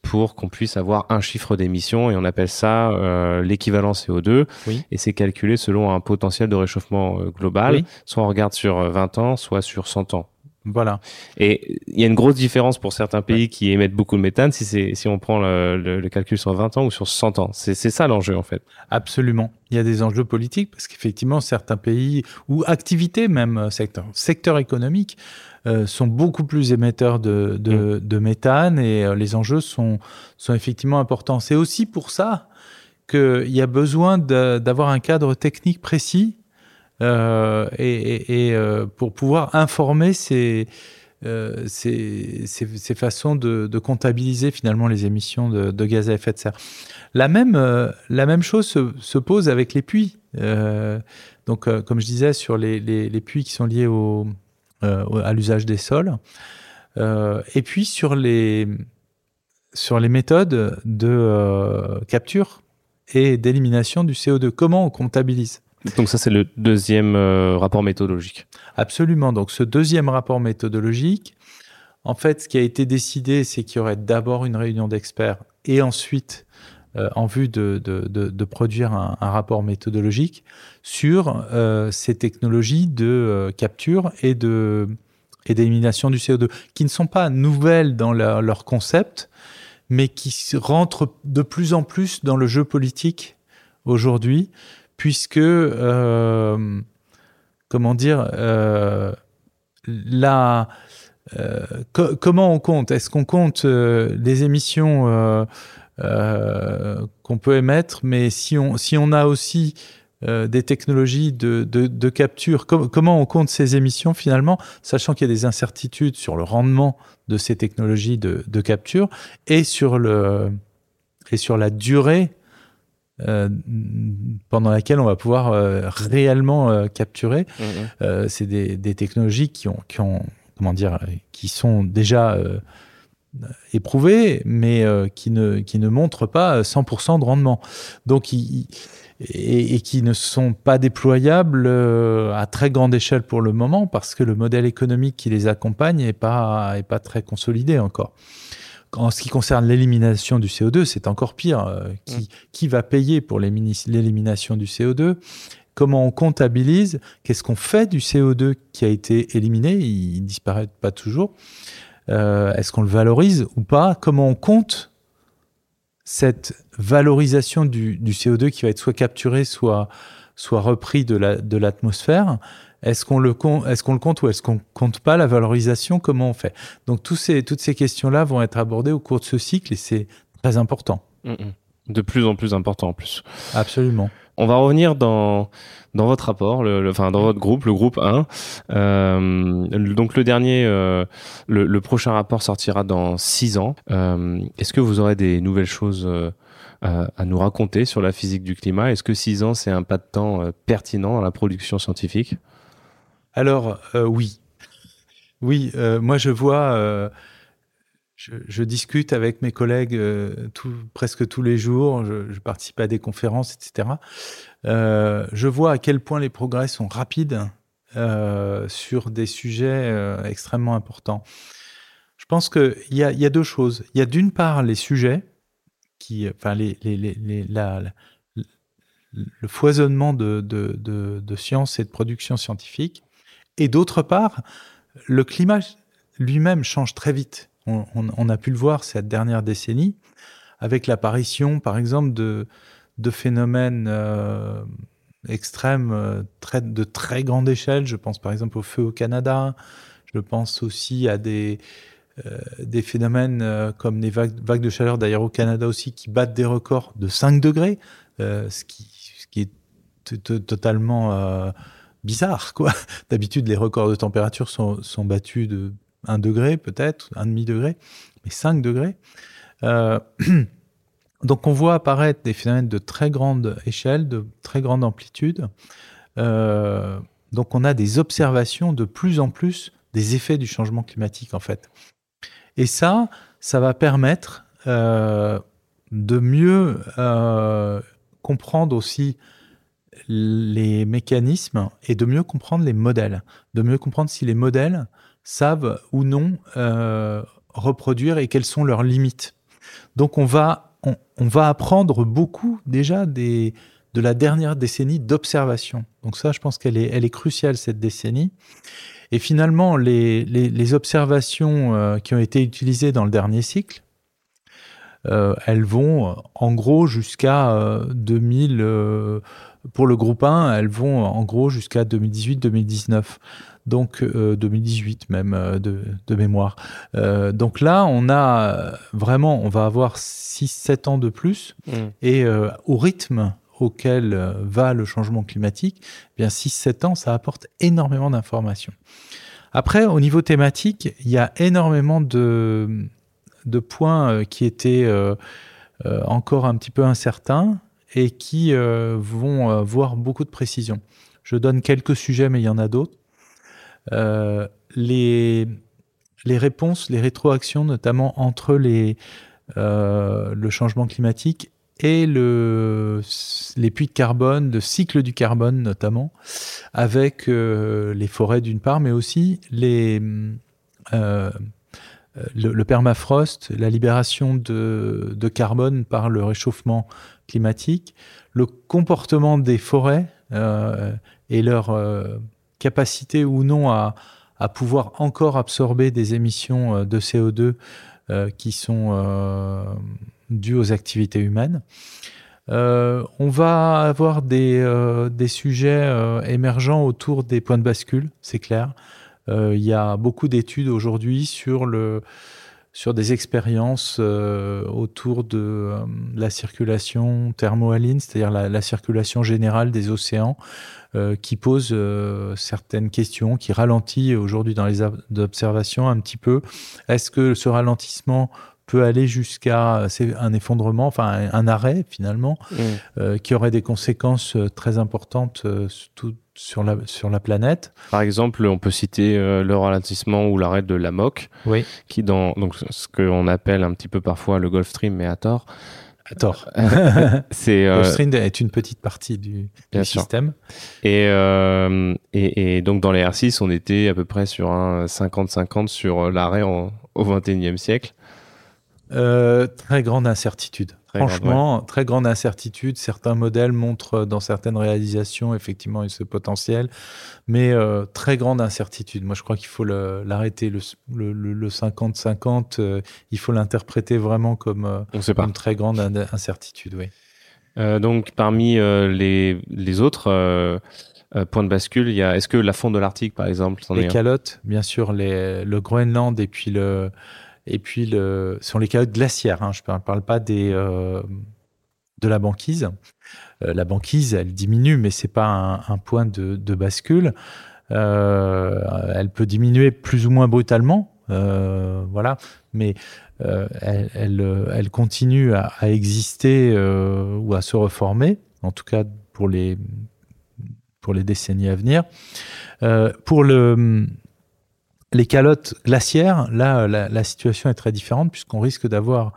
pour qu'on puisse avoir un chiffre d'émission et on appelle ça euh, l'équivalent CO2 et c'est calculé selon un potentiel de réchauffement euh, global. Soit on regarde sur 20 ans, soit sur 100 ans. Voilà. Et il y a une grosse différence pour certains pays qui émettent beaucoup de méthane si, c'est, si on prend le, le, calcul sur 20 ans ou sur 100 ans. C'est, c'est ça l'enjeu en fait. Absolument. Il y a des enjeux politiques parce qu'effectivement, certains pays ou activités même, euh, secteur, secteur économique, euh, sont beaucoup plus émetteurs de, de, mm. de méthane et euh, les enjeux sont, sont effectivement importants. C'est aussi pour ça qu'il y a besoin d'avoir un cadre technique précis euh, et, et, pour pouvoir informer ces, ces, ces, façons de, de, comptabiliser finalement les émissions de, de, gaz à effet de serre. La même, la même chose se, se, pose avec les puits. Donc, comme je disais, sur les, les, les puits qui sont liés au, à l'usage des sols. et puis sur les, sur les méthodes de capture et d'élimination du CO2. Comment on comptabilise? Donc ça, c'est le deuxième euh, rapport méthodologique. Absolument. Donc ce deuxième rapport méthodologique, en fait, ce qui a été décidé, c'est qu'il y aurait d'abord une réunion d'experts et ensuite, euh, en vue de, de, de, produire un, rapport méthodologique sur euh, ces technologies de euh, capture et de et d'élimination du CO2, qui ne sont pas nouvelles dans leur, concept, mais qui rentrent de plus en plus dans le jeu politique aujourd'hui, puisque, comment dire, la, co comment on compte? Est-ce qu'on compte les émissions euh, euh, qu'on peut émettre, mais si on, si on a aussi des technologies de, de, de capture, com comment on compte ces émissions finalement, sachant qu'il y a des incertitudes sur le rendement de ces technologies de, de capture et sur, le, et sur la durée euh, pendant laquelle on va pouvoir euh, réellement euh, capturer. Mmh, mmh. c'est des, des, technologies qui ont, qui ont, comment dire, qui sont déjà éprouvées, mais qui ne qui ne montrent pas 100% de rendement. Donc ils, et, et, qui ne sont pas déployables à très grande échelle pour le moment parce que le modèle économique qui les accompagne est pas est pas très consolidé encore. En ce qui concerne l'élimination du CO2, c'est encore pire. Euh, qui, mmh. qui, va payer pour l'élimination du CO2 Comment on comptabilise? Qu'est-ce qu'on fait du CO2 qui a été éliminé? Il ne disparaît pas toujours. Euh, Est-ce qu'on le valorise ou pas? Comment on compte cette valorisation du, du, CO2 qui va être soit capturé, soit, soit repris de l'atmosphère? La, est-ce qu'on le, est qu'on le compte ou est-ce qu'on compte pas la valorisation? Comment on fait? Donc tous ces, toutes ces questions-là vont être abordées au cours de ce cycle et c'est très important. Mm -mm. De plus en plus important en plus. Absolument. On va revenir dans, dans votre rapport, enfin dans votre groupe, le groupe 1. Euh, donc le dernier, euh, le, prochain rapport sortira dans 6 ans. Euh, Est-ce que vous aurez des nouvelles choses à, à, nous raconter sur la physique du climat? Est-ce que 6 ans, c'est un pas de temps pertinent dans la production scientifique? Alors, oui. Oui, moi je vois, je, discute avec mes collègues euh, presque tous les jours, je, participe à des conférences, etc. Euh, je vois à quel point les progrès sont rapides euh, sur des sujets extrêmement importants. Je pense qu'il y a, deux choses. Il y a d'une part les sujets, enfin, le foisonnement de, de, de, de sciences et de production scientifique, et d'autre part, le climat lui-même change très vite. On, a pu le voir cette dernière décennie avec l'apparition, par exemple, de, phénomènes euh, extrêmes euh, de très grande échelle. Je pense par exemple au feu au Canada. Je pense aussi à des, euh, phénomènes comme les vagues, de chaleur, d'ailleurs au Canada aussi, qui battent des records de 5 degrés, ce, qui, est totalement bizarre. quoi. D'habitude, les records de température sont battus de 1 degré peut-être, un demi degré, mais 5 degrés. Euh, donc on voit apparaître des phénomènes de très grande échelle, de très grande amplitude. Euh, donc on a des observations de plus en plus des effets du changement climatique en fait. Et ça, ça va permettre euh, de mieux comprendre aussi les mécanismes et de mieux comprendre les modèles, de mieux comprendre si les modèles savent ou non euh, reproduire et quelles sont leurs limites. Donc on va, on, va apprendre beaucoup déjà de la dernière décennie d'observation. Donc ça, je pense qu'elle est, elle est cruciale, cette décennie. Et finalement, les, les, observations euh, qui ont été utilisées dans le dernier cycle, euh, elles vont en gros jusqu'à 2000, pour le groupe 1, elles vont en gros jusqu'à 2018-2019 donc 2018 euh, même euh, de, mémoire. Euh, donc là, on a vraiment, on va avoir 6-7 ans de plus, mm. et au rythme auquel va le changement climatique, eh bien 6-7 ans, ça apporte énormément d'informations. Après, au niveau thématique, il y a énormément de, de points qui étaient encore un petit peu incertains et qui vont voir beaucoup de précision. Je donne quelques sujets, mais il y en a d'autres. Euh, les, les réponses, les rétroactions, notamment entre les, euh, le changement climatique et le, les puits de carbone, le cycle du carbone notamment, avec euh, les forêts d'une part, mais aussi les, le, permafrost, la libération de, de, carbone par le réchauffement climatique, le comportement des forêts et leur capacité ou non à, pouvoir encore absorber des émissions euh, de CO2 euh, qui sont euh, dues aux activités humaines. on va avoir des, des sujets émergents autour des points de bascule, c'est clair. il y a beaucoup d'études aujourd'hui sur sur des expériences autour de la circulation thermohaline, c'est-à-dire la, circulation générale des océans, euh, qui pose certaines questions, qui ralentit aujourd'hui dans les observations un petit peu. Est-ce que ce ralentissement peut aller jusqu'à un effondrement, enfin un, arrêt finalement, mmh. qui aurait des conséquences très importantes tout, sur la, sur la planète? Par exemple, on peut citer euh, le ralentissement ou l'arrêt de la MOC, oui. qui dans donc, ce qu'on appelle un petit peu parfois le Gulf Stream, mais à tort. À tort. c'est, euh, est une petite partie du, système. Et, euh, et, et, donc dans les R6, on était à peu près sur un 50-50 sur l'arrêt au 21e siècle. très grande incertitude. Franchement, très grande incertitude. Certains modèles montrent dans certaines réalisations effectivement ce potentiel, mais euh, très grande incertitude. Moi, je crois qu'il faut l'arrêter. Le 50-50, euh, il faut l'interpréter vraiment comme euh, une très grande incertitude. Oui. donc, parmi les, les, autres points de bascule, il y a. Est-ce que la fonte de l'Arctique, par exemple, les calottes, bien sûr, les, le Groenland et puis le et puis, le, ce sont les calottes glaciaires. Hein. Je ne parle pas des, euh, de la banquise. Euh, la banquise, elle diminue, mais c'est pas un, point de, bascule. Euh, elle peut diminuer plus ou moins brutalement, voilà, mais elle, elle, continue à, à exister ou à se reformer, en tout cas pour les, pour les décennies à venir. pour le, les calottes glaciaires, là, la, situation est très différente puisqu'on risque d'avoir,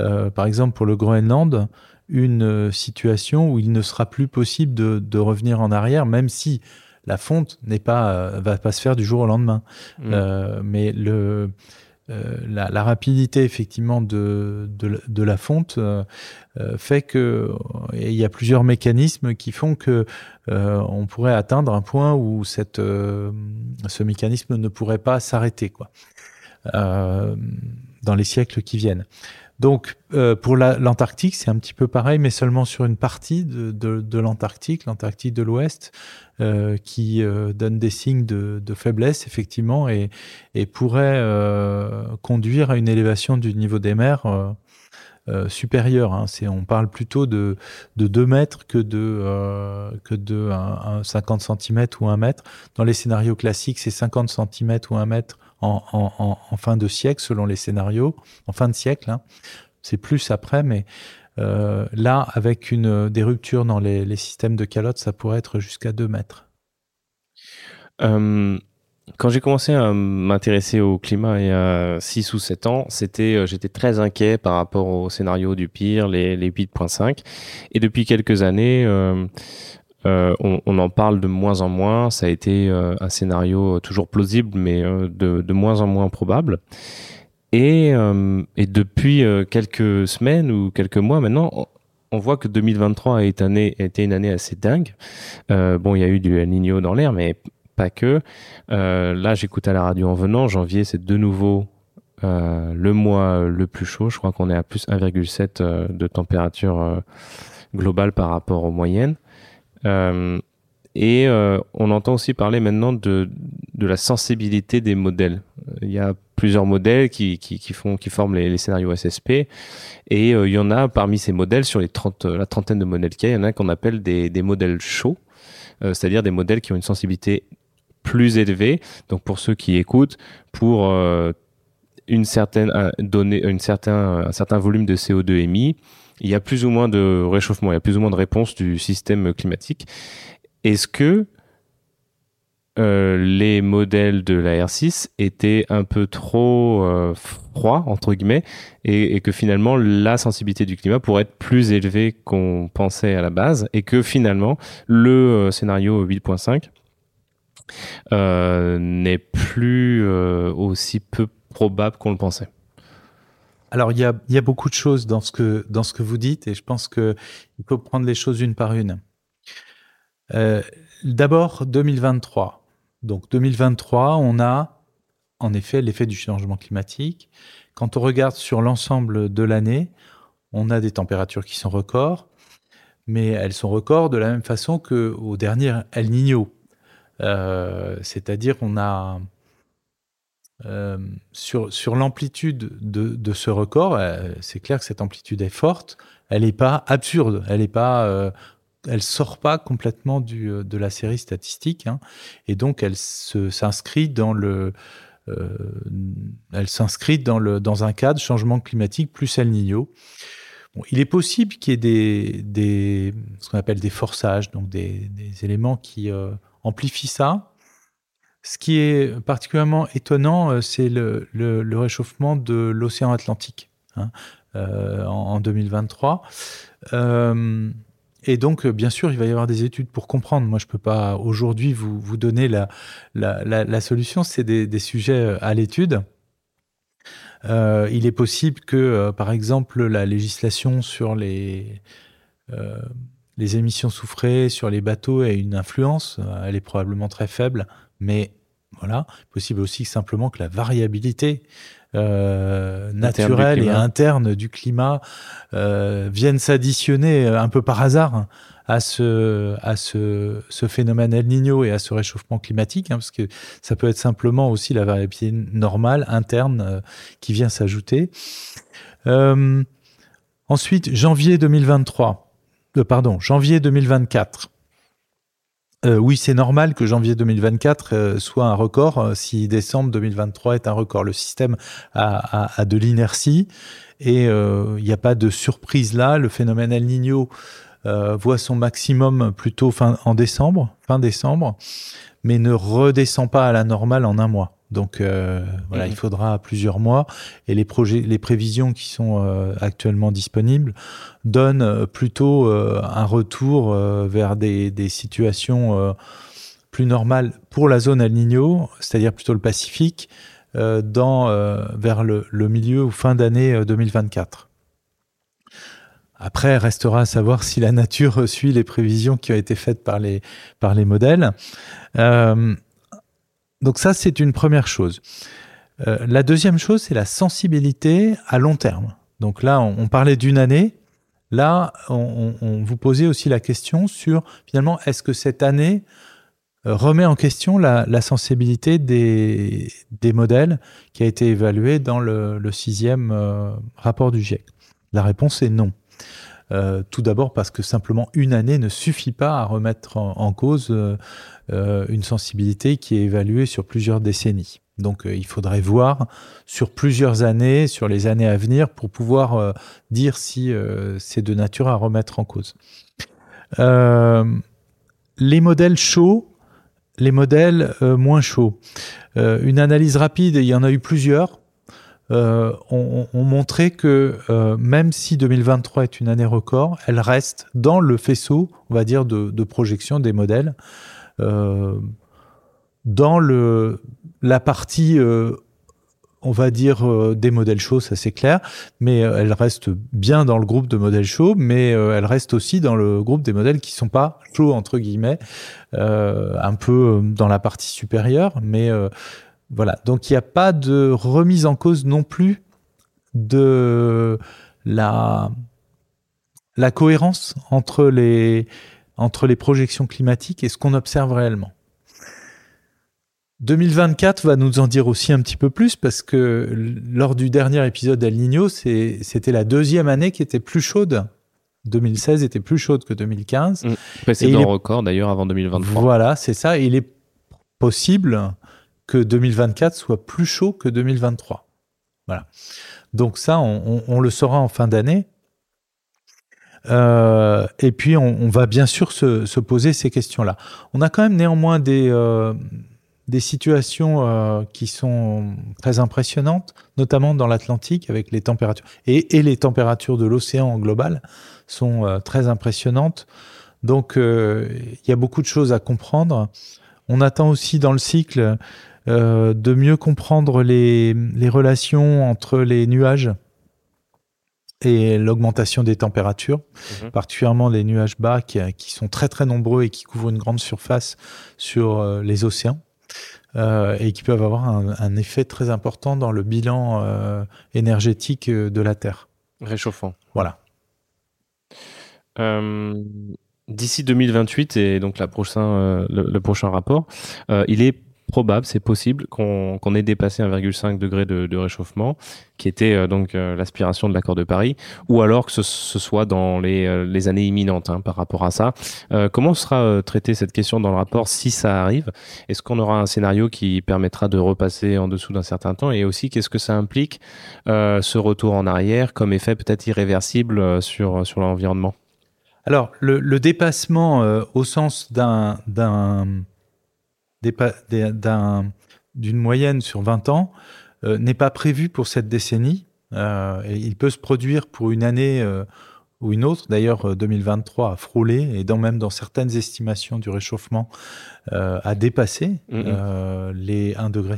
euh, par exemple pour le Groenland, une euh, situation où il ne sera plus possible de, revenir en arrière, même si la fonte n'est pas euh, va pas se faire du jour au lendemain. Mmh. mais le euh, la, rapidité effectivement de, de, la fonte euh, euh, fait que il y a plusieurs mécanismes qui font que on pourrait atteindre un point où cette, ce mécanisme ne pourrait pas s'arrêter quoi. dans les siècles qui viennent. Donc, pour l'Antarctique, c'est un petit peu pareil, mais seulement sur une partie de, l'Antarctique, l'Antarctique de l'Ouest. Euh, qui euh, donne des signes de, faiblesse, effectivement, et, pourrait euh, conduire à une élévation du niveau des mers supérieure. Hein. on parle plutôt de, de 2 mètres que de, de 50 cm ou 1 mètre. Dans les scénarios classiques, c'est 50 cm ou 1 mètre en, fin de siècle, selon les scénarios, en fin de siècle. Hein. C'est plus après, mais euh, là, avec une, des ruptures dans les, systèmes de calottes, ça pourrait être jusqu'à 2 mètres. Euh, quand j'ai commencé à m'intéresser au climat il y a 6 ou 7 ans, c'était, euh, j'étais très inquiet par rapport au scénario du pire, les, les 8.5. Et depuis quelques années, on, en parle de moins en moins. Ça a été un scénario toujours plausible, mais de, moins en moins probable. Et, euh, depuis euh, quelques semaines ou quelques mois maintenant, on voit que 2023 a été, a été une année assez dingue. Euh, bon, il y a eu du El Niño dans l'air, mais pas que. là, j'écoute à la radio en venant. Janvier, c'est de nouveau le mois le plus chaud. Je crois qu'on est à plus 1,7 de température globale par rapport aux moyennes. Et on entend aussi parler maintenant de, de la sensibilité des modèles. Il y a plusieurs modèles qui, qui, font, qui forment les, scénarios SSP. Et euh, il y en a parmi ces modèles, sur les 30, euh, la trentaine de modèles qu'il y a, il y en a qu'on appelle des, des modèles chauds, euh, c'est-à-dire des modèles qui ont une sensibilité plus élevée. Donc pour ceux qui écoutent, pour une certaine donnée, une certain, un certain volume de CO2 émis, il y a plus ou moins de réchauffement, il y a plus ou moins de réponse du système climatique. Est-ce que euh, les modèles de la R6 étaient un peu trop euh, froids, entre guillemets, et, que finalement la sensibilité du climat pourrait être plus élevée qu'on pensait à la base, et que finalement le euh, scénario 8.5 n'est plus aussi peu probable qu'on le pensait? Alors, il y a, beaucoup de choses dans ce, que, vous dites, et je pense qu'il faut prendre les choses une par une. D'abord, 2023. Donc 2023, on a en effet l'effet du changement climatique. Quand on regarde sur l'ensemble de l'année, on a des températures qui sont records, mais elles sont records de la même façon qu'au dernier El Niño. Euh, c'est-à-dire on a euh, sur, l'amplitude de, ce record, euh, c'est clair que cette amplitude est forte, elle n'est pas absurde, elle n'est pas elle sort pas complètement euh, de la série statistique, hein, et donc elle s'inscrit dans le, euh, elle s'inscrit dans le dans un cadre changement climatique plus El Niño. Il est possible qu'il y ait des, ce qu'on appelle des forçages, donc des, éléments qui euh, amplifient ça. Ce qui est particulièrement étonnant, c'est le, réchauffement de l'océan Atlantique hein, euh, en, en, 2023. Euh, et donc, euh, bien sûr, il va y avoir des études pour comprendre. Moi, je ne peux pas aujourd'hui vous, donner la, solution. C'est des, sujets euh, à l'étude. Euh, il est possible que, euh, par exemple, la législation sur les, euh, les émissions soufrées sur les bateaux ait une influence. Elle est probablement très faible, mais voilà. Possible aussi simplement que la variabilité euh, naturelle et interne du climat euh, viennent s'additionner euh, un peu par hasard à ce, à ce, ce, phénomène El Niño et à ce réchauffement climatique, hein, parce que ça peut être simplement aussi la variabilité normale, interne, euh, qui vient s'ajouter. Euh, ensuite, janvier 2023, pardon, janvier 2024. Euh, oui, c'est normal que janvier 2024 euh, soit un record euh, si décembre 2023 est un record. Le système a, de l'inertie et il n'y a pas de surprise là. Le phénomène El Niño voit son maximum plutôt en décembre, fin décembre, mais ne redescend pas à la normale en un mois. Donc euh, voilà, il mhm. faudra plusieurs mois et les projets, les prévisions qui sont euh, actuellement disponibles donnent euh, plutôt un retour vers des, des situations plus normales pour la zone El Niño, c'est-à-dire plutôt le Pacifique, dans vers le, le, milieu ou fin d'année 2024. Après, restera à savoir si la nature suit les prévisions qui ont été faites par les, par les modèles. Euh, donc ça, c'est une première chose. Euh, la deuxième chose, c'est la sensibilité à long terme. Donc là, on, parlait d'une année. Là, on, vous posait aussi la question sur finalement, est-ce que cette année euh, remet en question la, sensibilité des, modèles qui a été évalué dans le, sixième euh, rapport du GIEC? La réponse est non. tout d'abord parce que simplement une année ne suffit pas à remettre en, cause une sensibilité qui est évaluée sur plusieurs décennies. Donc euh, il faudrait voir sur plusieurs années, sur les années à venir, pour pouvoir euh, dire si euh, c'est de nature à remettre en cause. les modèles chauds, les modèles moins chauds. une analyse rapide, il y en a eu plusieurs, ont, montré que même si 2023 est une année record, elle reste dans le faisceau, on va dire, de projection des modèles. Dans le la partie, euh, on va dire, euh, des modèles chauds, ça c'est clair, mais euh, elle reste bien dans le groupe de modèles chauds, mais elle reste aussi dans le groupe des modèles qui sont pas chauds, entre guillemets, un peu dans la partie supérieure, mais voilà. Donc il n'y a pas de remise en cause non plus de la, la cohérence entre les, entre les projections climatiques et ce qu'on observe réellement. 2024 va nous en dire aussi un petit peu plus parce que lors du dernier épisode d'El Niño, c'était la deuxième année qui était plus chaude. 2016 était plus chaude que 2015. Mmh. Précédent record d'ailleurs avant 2023. Voilà, c'est ça. il est possible que 2024 soit plus chaud que 2023. Voilà. Donc ça, on, le saura en fin d'année. Euh, et puis, on, va bien sûr se, poser ces questions-là. On a quand même néanmoins des, euh, des situations euh, qui sont très impressionnantes, notamment dans l'Atlantique avec les températures. Et, les températures de l'océan en global sont euh, très impressionnantes. Donc euh, il y a beaucoup de choses à comprendre. On attend aussi dans le cycle de mieux comprendre les, les, relations entre les nuages et l'augmentation des températures, mhm. particulièrement les nuages bas qui, qui, sont très très nombreux et qui couvrent une grande surface sur les océans. Euh, et qui peuvent avoir un, effet très important dans le bilan euh, énergétique euh, de la Terre. Réchauffant. Voilà. D'ici 2028 et donc la prochain, le, prochain rapport, il est probable, c'est possible qu'on ait dépassé 1,5 degré de, réchauffement, qui était euh, donc euh, l'aspiration de l'accord de Paris, ou alors que ce, soit dans les, euh, années imminentes hein, par rapport à ça. comment sera traitée cette question dans le rapport si ça arrive? Est-ce qu'on aura un scénario qui permettra de repasser en dessous d'un certain temps? Et aussi, qu'est-ce que ça implique, ce retour en arrière, comme effet peut-être irréversible sur, sur l'environnement? Alors, le dépassement au sens d'un d'une moyenne sur 20 ans euh, n'est pas prévu pour cette décennie. Euh, et il peut se produire pour une année euh, ou une autre. D'ailleurs, 2023 a frôlé, et dans, même dans certaines estimations du réchauffement, a dépassé mm-hmm. les 1,5 degré.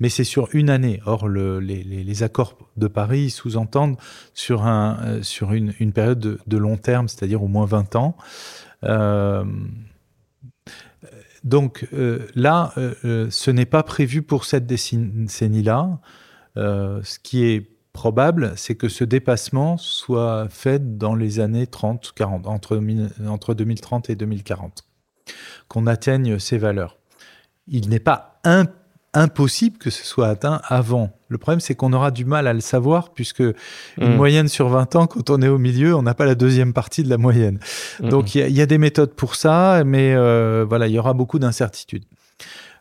Mais c'est sur une année. Or, le, les, accords de Paris sous-entendent sur, un, sur une, une période de, de, long terme, c'est-à-dire au moins 20 ans. Donc euh, là, euh, euh, ce n'est pas prévu pour cette décennie-là. ce qui est probable, c'est que ce dépassement soit fait dans les années 30, 40, entre, entre 2030 et 2040, qu'on atteigne ces valeurs. Il n'est pas impossible impossible que ce soit atteint avant. Le problème, c'est qu'on aura du mal à le savoir, puisque une hmm. moyenne sur 20 ans, quand on est au milieu, on n'a pas la deuxième partie de la moyenne. Hmm. Donc, il y, a des méthodes pour ça, mais euh, voilà, il y aura beaucoup d'incertitudes.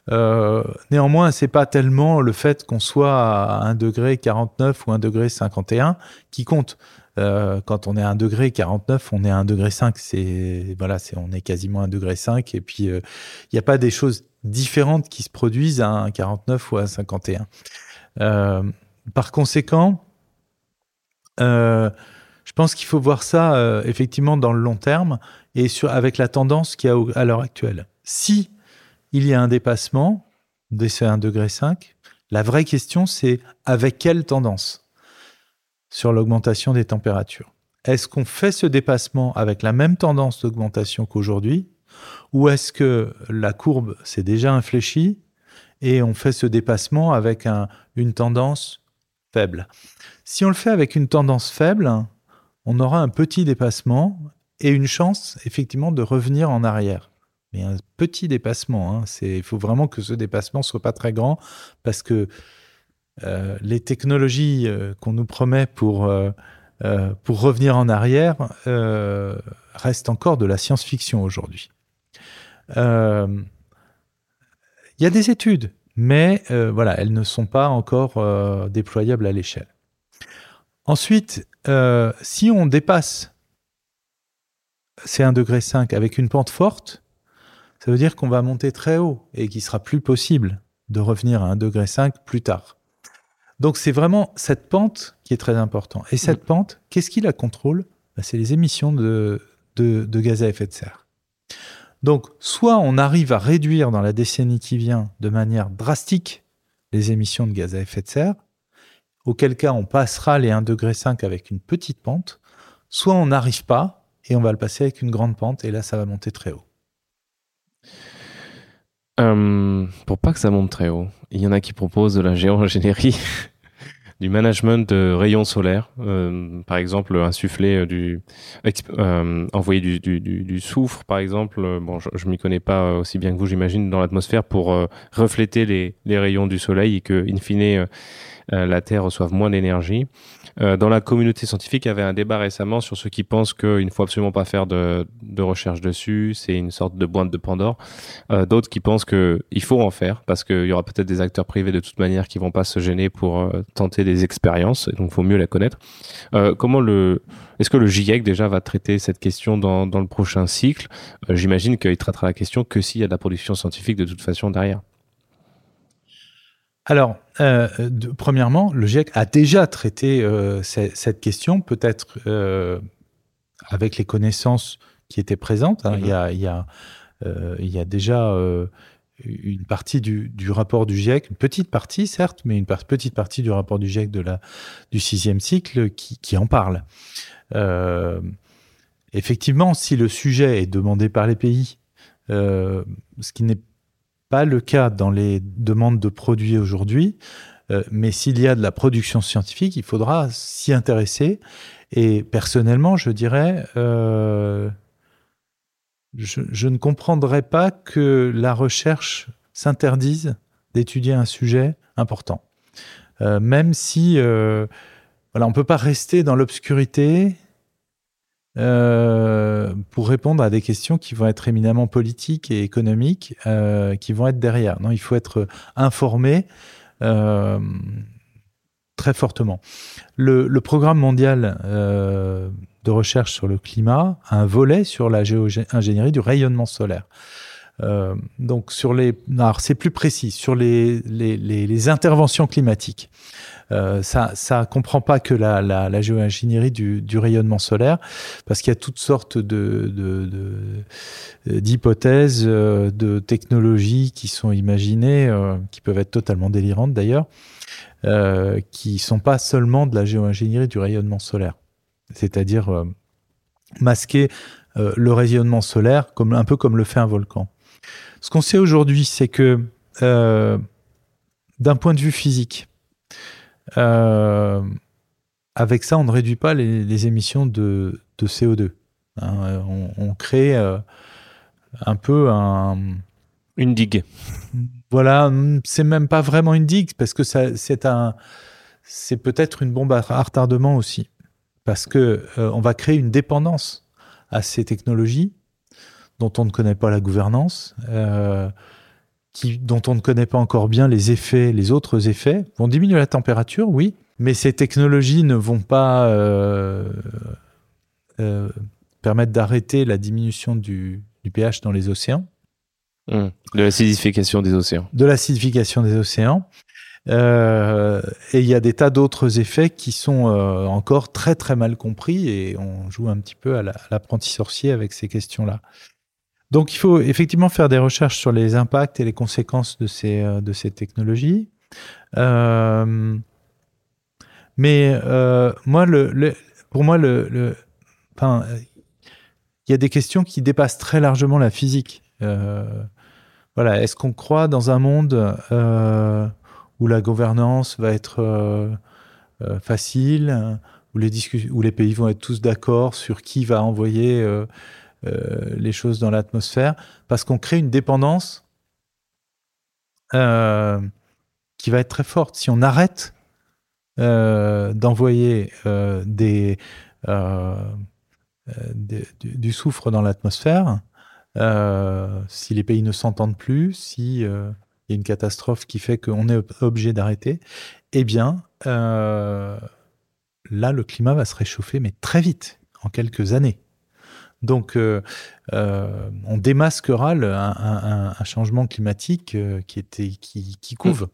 Euh, néanmoins, c'est pas tellement le fait qu'on soit à 1 degré 49 ou 1 degré 51 qui compte. Euh, quand on est à 1 degré 49, on est à 1 degré 5. C'est voilà, c'est on est quasiment à 1 degré 5. Et puis il n'y a pas des choses différentes qui se produisent à un 49 ou à un 51. Euh, par conséquent, euh, je pense qu'il faut voir ça euh, effectivement dans le long terme et sur, avec la tendance qu'il y a à l'heure actuelle. Si il y a un dépassement de ces 1,5 degré, la vraie question c'est avec quelle tendance sur l'augmentation des températures Est-ce qu'on fait ce dépassement avec la même tendance d'augmentation qu'aujourd'hui ou est-ce que la courbe s'est déjà infléchie et on fait ce dépassement avec une tendance faible? Si on le fait avec une tendance faible, on aura un petit dépassement et une chance effectivement de revenir en arrière. Mais un petit dépassement, hein, il faut vraiment que ce dépassement soit pas très grand parce que euh, les technologies euh, qu'on nous promet pour, euh, pour revenir en arrière restent encore de la science-fiction aujourd'hui. Il y a des études, mais voilà, elles ne sont pas encore déployables à l'échelle. Ensuite, si on dépasse ces 1,5 degré avec une pente forte, ça veut dire qu'on va monter très haut et qu'il sera plus possible de revenir à 1,5 degré plus tard. Donc c'est vraiment cette pente qui est très importante. Et cette mm. pente, qu'est-ce qui la contrôle? Bah, C'est les émissions de, de, gaz à effet de serre. Donc soit on arrive à réduire dans la décennie qui vient de manière drastique les émissions de gaz à effet de serre, auquel cas on passera les 1,5 degré avec une petite pente, soit on n'arrive pas et on va le passer avec une grande pente et là ça va monter très haut. Euh, pour pas que ça monte très haut, il y en a qui proposent de la géo-ingénierie du management de rayons solaires, euh, par exemple insuffler euh, du, euh, envoyer du, du, du, soufre, par exemple. Bon, je, je m'y connais pas aussi bien que vous, j'imagine, dans l'atmosphère pour refléter les, les, rayons du soleil et que, in fine, la Terre reçoive moins d'énergie. Euh, dans la communauté scientifique, il y avait un débat récemment sur ceux qui pensent qu'il ne faut absolument pas faire de, recherche dessus, c'est une sorte de boîte de Pandore. Euh, D'autres qui pensent qu'il faut en faire parce qu'il y aura peut-être des acteurs privés de toute manière qui vont pas se gêner pour euh, tenter des expériences, donc il faut mieux la connaître. Euh, comment le est-ce que le GIEC déjà va traiter cette question dans, dans le prochain cycle? Euh, J'imagine qu'il traitera la question que s'il y a de la production scientifique de toute façon derrière. Alors, euh, premièrement, le GIEC a déjà traité euh, cette question, peut-être euh, avec les connaissances qui étaient présentes. Hein. il, y a, déjà une partie du, rapport du GIEC, une petite partie certes, mais une petite partie du rapport du GIEC de la, du sixième cycle qui, qui en parle. effectivement, si le sujet est demandé par les pays, ce qui n'est pas le cas dans les demandes de produits aujourd'hui, euh, mais s'il y a de la production scientifique, il faudra s'y intéresser. Et personnellement, je dirais, euh, je, ne comprendrais pas que la recherche s'interdise d'étudier un sujet important. Euh, même si voilà, on ne peut pas rester dans l'obscurité euh, pour répondre à des questions qui vont être éminemment politiques et économiques, euh, qui vont être derrière. Non, il faut être informé euh, très fortement. Le, programme mondial de recherche sur le climat a un volet sur la géo-ingénierie du rayonnement solaire. Donc sur les, alors c'est plus précis sur les, les interventions climatiques. Euh, ça ça comprend pas que la, la, la géo-ingénierie du, du, rayonnement solaire, parce qu'il y a toutes sortes de, de, d'hypothèses, de, euh, de, technologies qui sont imaginées, euh, qui peuvent être totalement délirantes d'ailleurs, euh, qui sont pas seulement de la géo-ingénierie du rayonnement solaire, c'est-à-dire euh, masquer euh, le rayonnement solaire comme un peu comme le fait un volcan. Ce qu'on sait aujourd'hui, c'est que d'un point de vue physique, euh, avec ça, on ne réduit pas les, les émissions de, de CO2. Hein, on, on, crée euh, un peu un... Une digue. Voilà, c'est même pas vraiment une digue, parce que c'est un... C'est peut-être une bombe à retardement aussi. Parce que euh, on va créer une dépendance à ces technologies dont on ne connaît pas la gouvernance, euh, qui, dont on ne connaît pas encore bien les effets, les autres effets, vont diminuer la température, oui, mais ces technologies ne vont pas euh, euh, permettre d'arrêter la diminution du, du, pH dans les océans. Mmh. De l'acidification des océans. De l'acidification des océans. Euh, et il y a des tas d'autres effets qui sont euh, encore très très mal compris et on joue un petit peu à l'apprenti sorcier avec ces questions-là. Donc il faut effectivement faire des recherches sur les impacts et les conséquences de ces, euh, de ces technologies. Euh, mais euh, moi, le, pour moi, le, il y a des questions qui dépassent très largement la physique. Voilà, est-ce qu'on croit dans un monde où la gouvernance va être facile, où les, où les pays vont être tous d'accord sur qui va envoyer les choses dans l'atmosphère, parce qu'on crée une dépendance qui va être très forte. Si on arrête d'envoyer euh, du, soufre dans l'atmosphère, euh, si les pays ne s'entendent plus, si euh, y a une catastrophe qui fait qu'on est obligé d'arrêter, eh bien, là, le climat va se réchauffer, mais très vite, en quelques années. Donc, on démasquera un, changement climatique qui, était, qui, qui couve.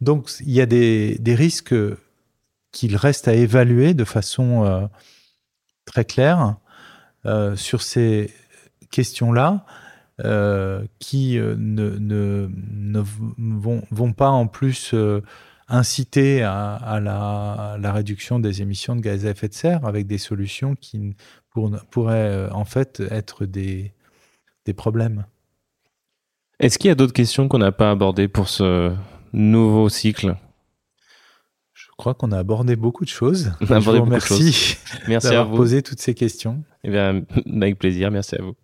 Donc, il y a des, des risques qu'il reste à évaluer de façon très clair euh, sur ces questions-là euh, qui euh, ne, ne, vont, vont, pas en plus inciter à, la, réduction des émissions de gaz à effet de serre avec des solutions qui pourraient en fait être des, des problèmes. Est-ce qu'il y a d'autres questions qu'on n'a pas abordées pour ce nouveau cycle? Je crois qu'on a abordé beaucoup de choses. On a abordé. Merci d'avoir posé toutes ces questions. Eh bien, avec plaisir. Merci à vous.